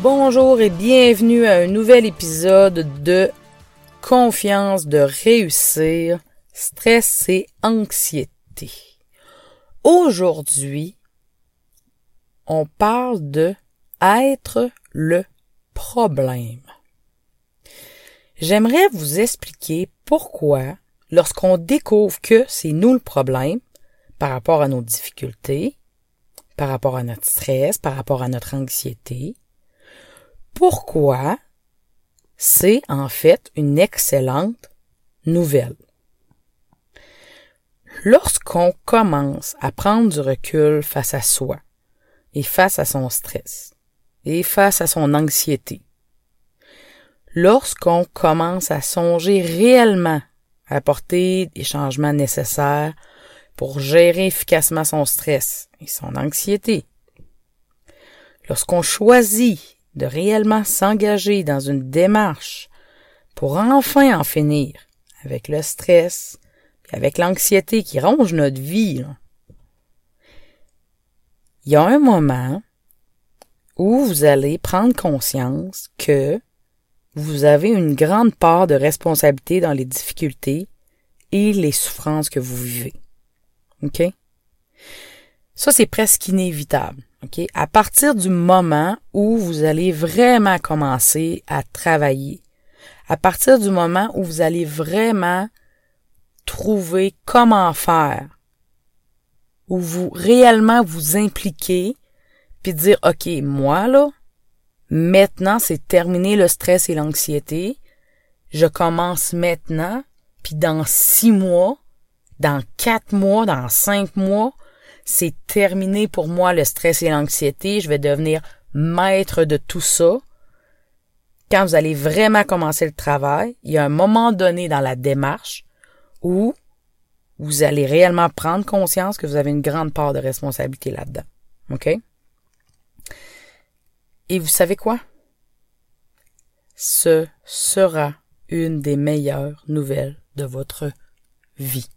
Bonjour et bienvenue à un nouvel épisode de Confiance de réussir, stress et anxiété. Aujourd'hui, on parle de être le problème. J'aimerais vous expliquer pourquoi, lorsqu'on découvre que c'est nous le problème, par rapport à nos difficultés, par rapport à notre stress, par rapport à notre anxiété, pourquoi c'est en fait une excellente nouvelle? Lorsqu'on commence à prendre du recul face à soi et face à son stress et face à son anxiété, lorsqu'on commence à songer réellement à apporter des changements nécessaires pour gérer efficacement son stress et son anxiété, lorsqu'on choisit de réellement s'engager dans une démarche pour enfin en finir avec le stress et avec l'anxiété qui ronge notre vie, il y a un moment où vous allez prendre conscience que vous avez une grande part de responsabilité dans les difficultés et les souffrances que vous vivez. OK? Ça, c'est presque inévitable. À partir du moment où vous allez vraiment commencer à travailler, à partir du moment où vous allez vraiment trouver comment faire, où vous réellement vous impliquez, puis dire, OK, moi, là, maintenant, c'est terminé le stress et l'anxiété. Je commence maintenant, puis dans six mois, dans quatre mois, dans cinq mois, c'est terminé pour moi le stress et l'anxiété. Je vais devenir maître de tout ça. Quand vous allez vraiment commencer le travail, il y a un moment donné dans la démarche où vous allez réellement prendre conscience que vous avez une grande part de responsabilité là-dedans. OK? Et vous savez quoi? Ce sera une des meilleures nouvelles de votre vie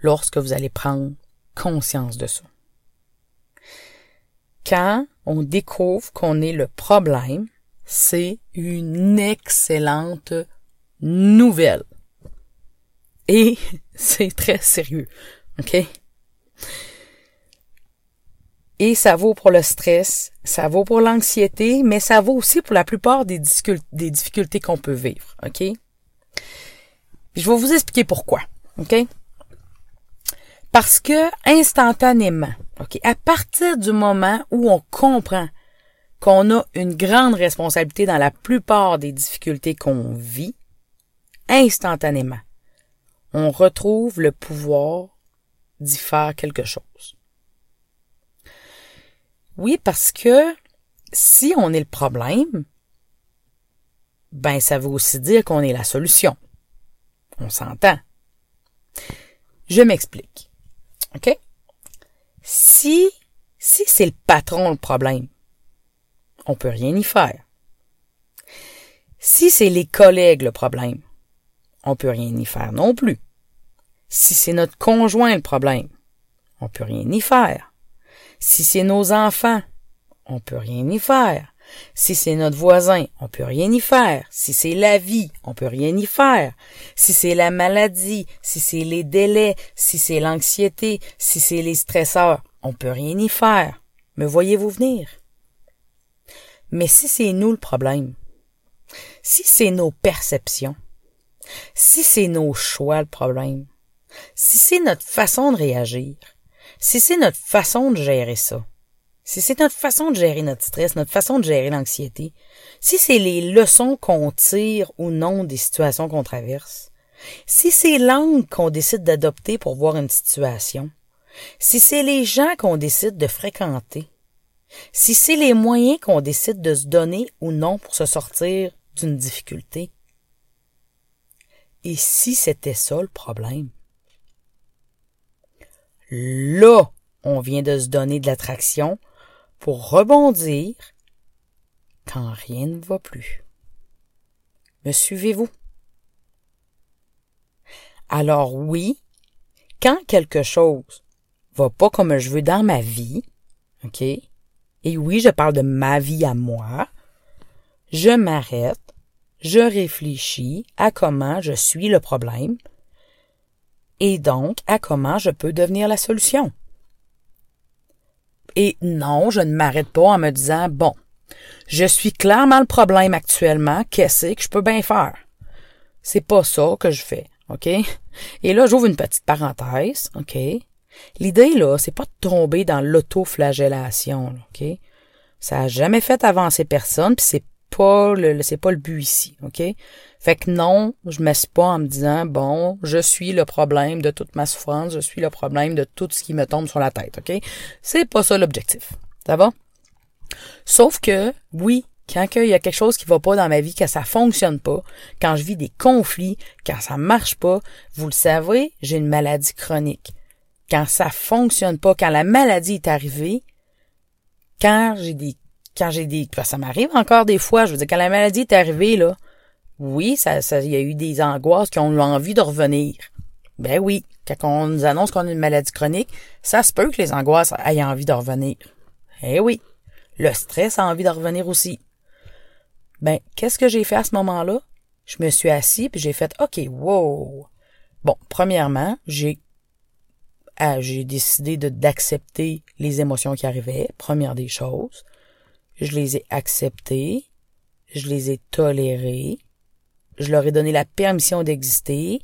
lorsque vous allez prendre conscience de ça. Quand on découvre qu'on est le problème, c'est une excellente nouvelle. Et c'est très sérieux. OK? Et ça vaut pour le stress, ça vaut pour l'anxiété, mais ça vaut aussi pour la plupart des, difficultés qu'on peut vivre. OK? Je vais vous expliquer pourquoi. OK? Parce que instantanément, OK, à partir du moment où on comprend qu'on a une grande responsabilité dans la plupart des difficultés qu'on vit, instantanément, on retrouve le pouvoir d'y faire quelque chose. Oui, parce que si on est le problème, ben ça veut aussi dire qu'on est la solution. On s'entend. Je m'explique. OK? Si, si c'est le patron le problème, on peut rien y faire. Si c'est les collègues le problème, on peut rien y faire non plus. Si c'est notre conjoint le problème, on peut rien y faire. Si c'est nos enfants, on peut rien y faire. Si c'est notre voisin, on peut rien y faire. Si c'est la vie, on peut rien y faire. Si c'est la maladie, si c'est les délais, si c'est l'anxiété, si c'est les stresseurs, on peut rien y faire. Me voyez-vous venir? Mais si c'est nous le problème, si c'est nos perceptions, si c'est nos choix le problème, si c'est notre façon de réagir, si c'est notre façon de gérer ça, si c'est notre façon de gérer notre stress, notre façon de gérer l'anxiété, si c'est les leçons qu'on tire ou non des situations qu'on traverse, si c'est l'angle qu'on décide d'adopter pour voir une situation, si c'est les gens qu'on décide de fréquenter, si c'est les moyens qu'on décide de se donner ou non pour se sortir d'une difficulté, et si c'était ça le problème? Là, on vient de se donner de l'attraction pour rebondir quand rien ne va plus. Me suivez-vous? Alors oui, quand quelque chose va pas comme je veux dans ma vie, OK? Et oui, je parle de ma vie à moi. Je m'arrête, je réfléchis à comment je suis le problème et donc à comment je peux devenir la solution. Et non, je ne m'arrête pas en me disant, bon, je suis clairement le problème actuellement, qu'est-ce que je peux bien faire? C'est pas ça que je fais, OK? Et là, j'ouvre une petite parenthèse, OK? L'idée, là, c'est pas de tomber dans l'autoflagellation, OK? Ça a jamais fait avancer personne, puis c'est pas le, c'est pas le but ici, OK? Fait que non, je me suis pas en me disant, bon, je suis le problème de toute ma souffrance, je suis le problème de tout ce qui me tombe sur la tête, OK? C'est pas ça l'objectif. Ça va? Sauf que, oui, quand il y a quelque chose qui va pas dans ma vie, que ça fonctionne pas, quand je vis des conflits, quand ça marche pas, vous le savez, j'ai une maladie chronique. Quand ça fonctionne pas, quand la maladie est arrivée, quand j'ai des quand j'ai des ça m'arrive encore des fois, je veux dire quand la maladie est arrivée là, oui, ça ça il y a eu des angoisses qui ont eu envie de revenir. Ben oui, quand on nous annonce qu'on a une maladie chronique, ça se peut que les angoisses aient envie de revenir. Eh oui, le stress a envie de revenir aussi. Ben, qu'est-ce que j'ai fait à ce moment-là? Je me suis assis puis j'ai fait OK, wow. Bon, premièrement, j'ai ah, j'ai décidé d'accepter les émotions qui arrivaient, première des choses. Je les ai acceptées, je les ai tolérées, je leur ai donné la permission d'exister,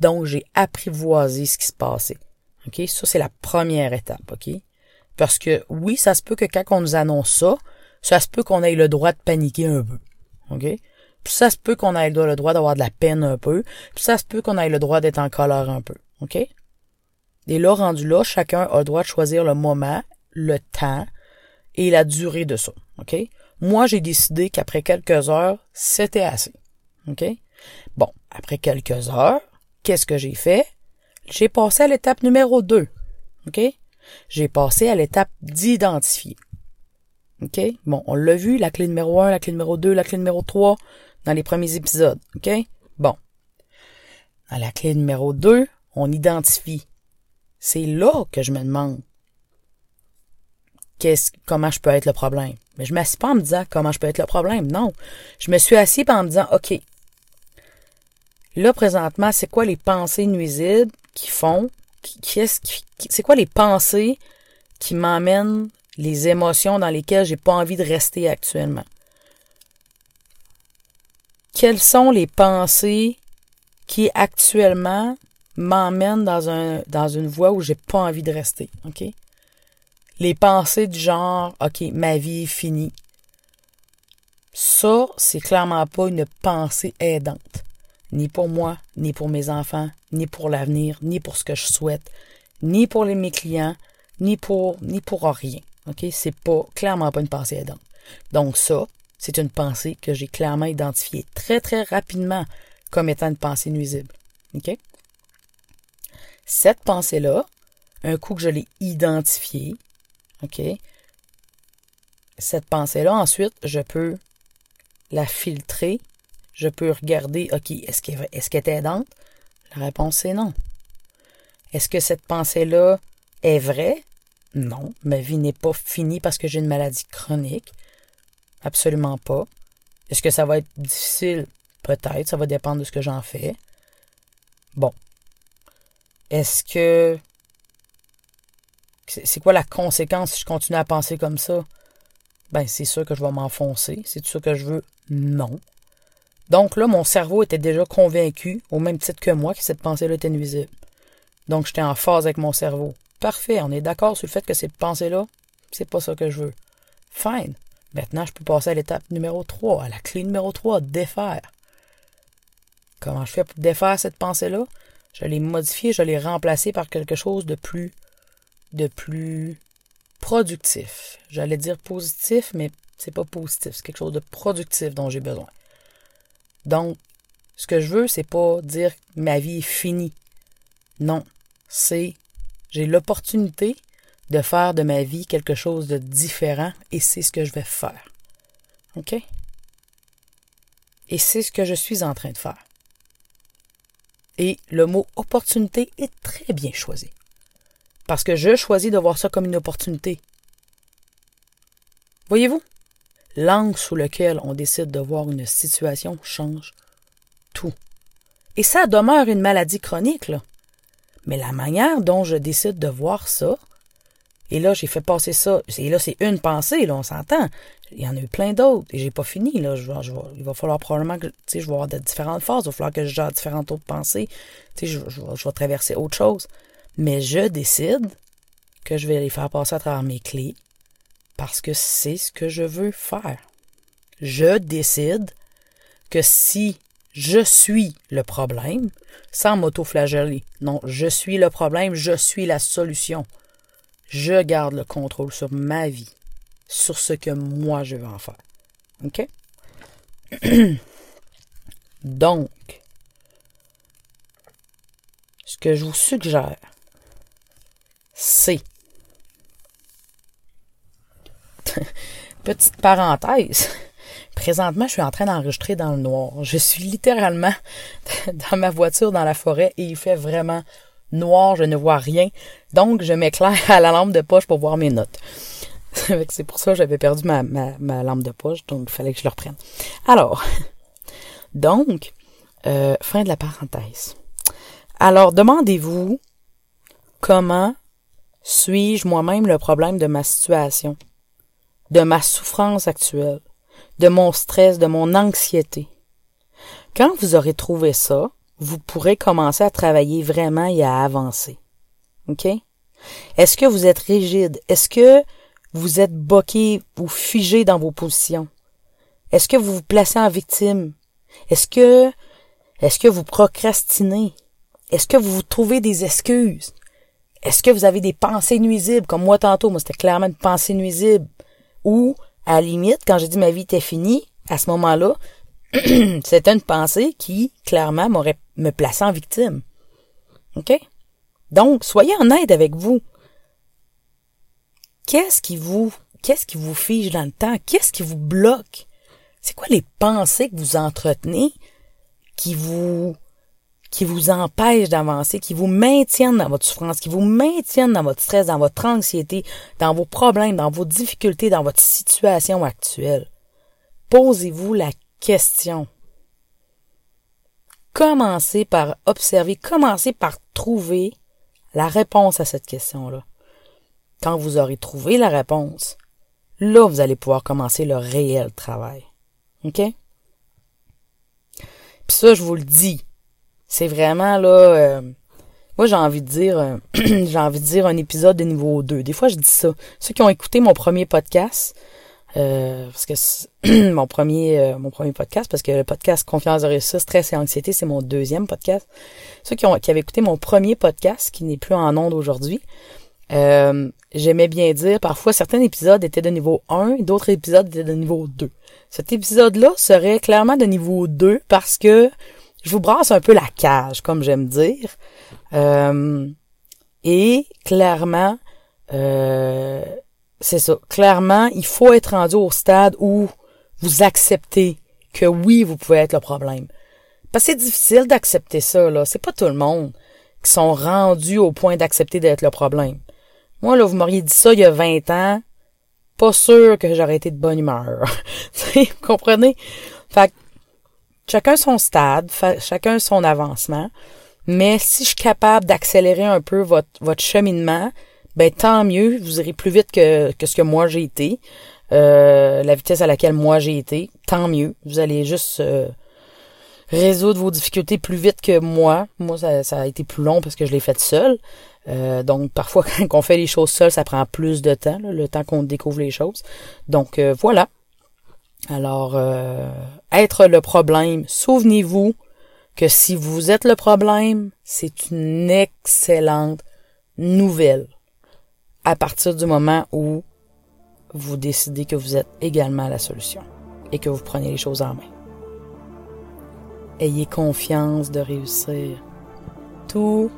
donc j'ai apprivoisé ce qui se passait. OK? Ça, c'est la première étape, OK? Parce que oui, ça se peut que quand on nous annonce ça, ça se peut qu'on ait le droit de paniquer un peu. OK? Puis ça se peut qu'on ait le droit d'avoir de la peine un peu. Puis ça se peut qu'on ait le droit d'être en colère un peu. OK? Et là, rendu là, chacun a le droit de choisir le moment, le temps et la durée de ça. OK? Moi, j'ai décidé qu'après quelques heures, c'était assez. OK? Bon, après quelques heures, qu'est-ce que j'ai fait? J'ai passé à l'étape numéro 2. OK? J'ai passé à l'étape d'identifier. OK? Bon, on l'a vu, la clé numéro 1, la clé numéro 2, la clé numéro 3 dans les premiers épisodes. OK? Bon. Dans la clé numéro 2, on identifie. C'est là que je me demande qu'est-ce, comment je peux être le problème. Mais je m'assieds pas en me disant comment je peux être le problème. Non. Je me suis assis en me disant, OK. Là, présentement, c'est quoi les pensées nuisibles qui font, qui, c'est quoi les pensées qui m'emmènent les émotions dans lesquelles j'ai pas envie de rester actuellement? Quelles sont les pensées qui actuellement m'emmènent dans un dans une voie où j'ai pas envie de rester, OK? Les pensées du genre OK, ma vie est finie. Ça, c'est clairement pas une pensée aidante, ni pour moi, ni pour mes enfants, ni pour l'avenir, ni pour ce que je souhaite, ni pour les, mes clients, ni pour ni pour rien. OK? C'est pas, clairement pas une pensée aidante. Donc ça, c'est une pensée que j'ai clairement identifiée très, très rapidement comme étant une pensée nuisible. OK? Cette pensée-là, un coup que je l'ai identifiée, OK? Cette pensée-là, ensuite, je peux la filtrer. Je peux regarder, OK, est-ce qu'elle est, est aidante? La réponse est non. Est-ce que cette pensée-là est vraie? Non, ma vie n'est pas finie parce que j'ai une maladie chronique. Absolument pas. Est-ce que ça va être difficile? Peut-être, ça va dépendre de ce que j'en fais. Bon. Est-ce que... C'est quoi la conséquence si je continue à penser comme ça? Ben, c'est sûr que je vais m'enfoncer. C'est tout ça que je veux? Non. Donc là, mon cerveau était déjà convaincu, au même titre que moi, que cette pensée-là était nuisible. Donc j'étais en phase avec mon cerveau. Parfait, on est d'accord sur le fait que cette pensée-là, c'est pas ça que je veux. Fine. Maintenant, je peux passer à l'étape numéro 3, à la clé numéro 3, défaire. Comment je fais pour défaire cette pensée-là? Je l'ai modifiée, je l'ai remplacée par quelque chose de plus de plus productif. J'allais dire positif, mais c'est pas positif, c'est quelque chose de productif dont j'ai besoin. Donc, ce que je veux, c'est pas dire ma vie est finie. Non, c'est j'ai l'opportunité de faire de ma vie quelque chose de différent et c'est ce que je vais faire. OK? Et c'est ce que je suis en train de faire. Et le mot opportunité est très bien choisi. Parce que je choisis de voir ça comme une opportunité. Voyez-vous? L'angle sous lequel on décide de voir une situation change tout. Et ça demeure une maladie chronique, là. Mais la manière dont je décide de voir ça, et là, j'ai fait passer ça. Et là, c'est une pensée, là, on s'entend. Il y en a eu plein d'autres. Et j'ai pas fini, là. Il va falloir probablement que, tu sais, je vais avoir de différentes phases. Il va falloir que je gère différentes autres pensées. Tu sais, je vais traverser autre chose. Mais je décide que je vais les faire passer à travers mes clés parce que c'est ce que je veux faire. Je décide que si je suis le problème, sans m'auto-flageller, non, je suis le problème, je suis la solution je garde le contrôle sur ma vie, sur ce que moi je veux en faire. OK? Donc, ce que je vous suggère, c'est petite parenthèse. Présentement, je suis en train d'enregistrer dans le noir. Je suis littéralement dans ma voiture dans la forêt et il fait vraiment noir, je ne vois rien. Donc, je m'éclaire à la lampe de poche pour voir mes notes. C'est pour ça que j'avais perdu ma, ma, lampe de poche, donc il fallait que je le reprenne. Alors, donc, euh, fin de la parenthèse. Alors, demandez-vous comment suis-je moi-même le problème de ma situation, de ma souffrance actuelle, de mon stress, de mon anxiété? Quand vous aurez trouvé ça, vous pourrez commencer à travailler vraiment et à avancer. OK? Est-ce que vous êtes rigide? Est-ce que vous êtes boqué ou figé dans vos positions? Est-ce que vous vous placez en victime? Est-ce que, est-ce que vous procrastinez? Est-ce que vous vous trouvez des excuses? Est-ce que vous avez des pensées nuisibles? Comme moi tantôt, moi c'était clairement une pensée nuisible. Ou, à la limite, quand j'ai dit ma vie était finie, à ce moment-là, c'était une pensée qui, clairement, m'aurait me placé en victime. OK? Donc, soyez honnête avec vous. Qu'est-ce qui vous, qu'est-ce qui vous fige dans le temps? Qu'est-ce qui vous bloque? C'est quoi les pensées que vous entretenez qui vous, qui vous empêchent d'avancer, qui vous maintiennent dans votre souffrance, qui vous maintiennent dans votre stress, dans votre anxiété, dans vos problèmes, dans vos difficultés, dans votre situation actuelle? Posez-vous la question. Commencez par observer, commencez par trouver la réponse à cette question-là. Quand vous aurez trouvé la réponse, là, vous allez pouvoir commencer le réel travail. OK? Puis ça, je vous le dis, c'est vraiment là... Euh, moi, j'ai envie de dire, euh, j'ai envie de dire un épisode de niveau 2. Des fois, je dis ça. Ceux qui ont écouté mon premier podcast, euh, parce que mon premier mon premier podcast parce que le podcast confiance de réussite stress et anxiété c'est mon deuxième podcast ceux qui ont avaient écouté mon premier podcast qui n'est plus en onde aujourd'hui j'aimais bien dire parfois certains épisodes étaient de niveau 1 et d'autres épisodes étaient de niveau 2 cet épisode là serait clairement de niveau 2 parce que je vous brasse un peu la cage comme j'aime dire et clairement euh, c'est ça. Clairement, il faut être rendu au stade où vous acceptez que oui, vous pouvez être le problème. Parce que c'est difficile d'accepter ça, là. C'est pas tout le monde qui sont rendus au point d'accepter d'être le problème. Moi, là, vous m'auriez dit ça il y a 20 ans, pas sûr que j'aurais été de bonne humeur. vous comprenez? Fait que, chacun son stade, chacun son avancement. Mais si je suis capable d'accélérer un peu votre, votre cheminement, ben tant mieux, vous irez plus vite que, que ce que moi j'ai été. Euh, la vitesse à laquelle moi j'ai été, tant mieux. Vous allez juste euh, résoudre vos difficultés plus vite que moi. Moi, ça, a été plus long parce que je l'ai fait seul. Euh, donc parfois quand on fait les choses seul, ça prend plus de temps, le temps qu'on découvre les choses. Donc voilà. Alors, être le problème, souvenez-vous que si vous êtes le problème, c'est une excellente nouvelle. à partir du moment où vous décidez que vous êtes également la solution et que vous prenez les choses en main. Ayez confiance de réussir. Tout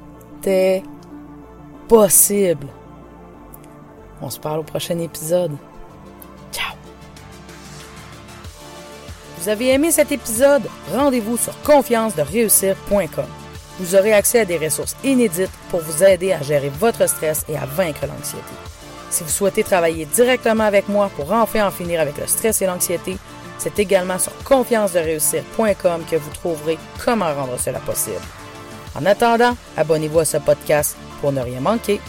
est possible. On se parle au prochain épisode. Vous avez aimé cet épisode? Rendez-vous sur confiance-de-réussir.com. Vous aurez accès à des ressources inédites pour vous aider à gérer votre stress et à vaincre l'anxiété. Si vous souhaitez travailler directement avec moi pour enfin en finir avec le stress et l'anxiété, c'est également sur confiance-de-réussir.com que vous trouverez comment rendre cela possible. En attendant, abonnez-vous à ce podcast pour ne rien manquer.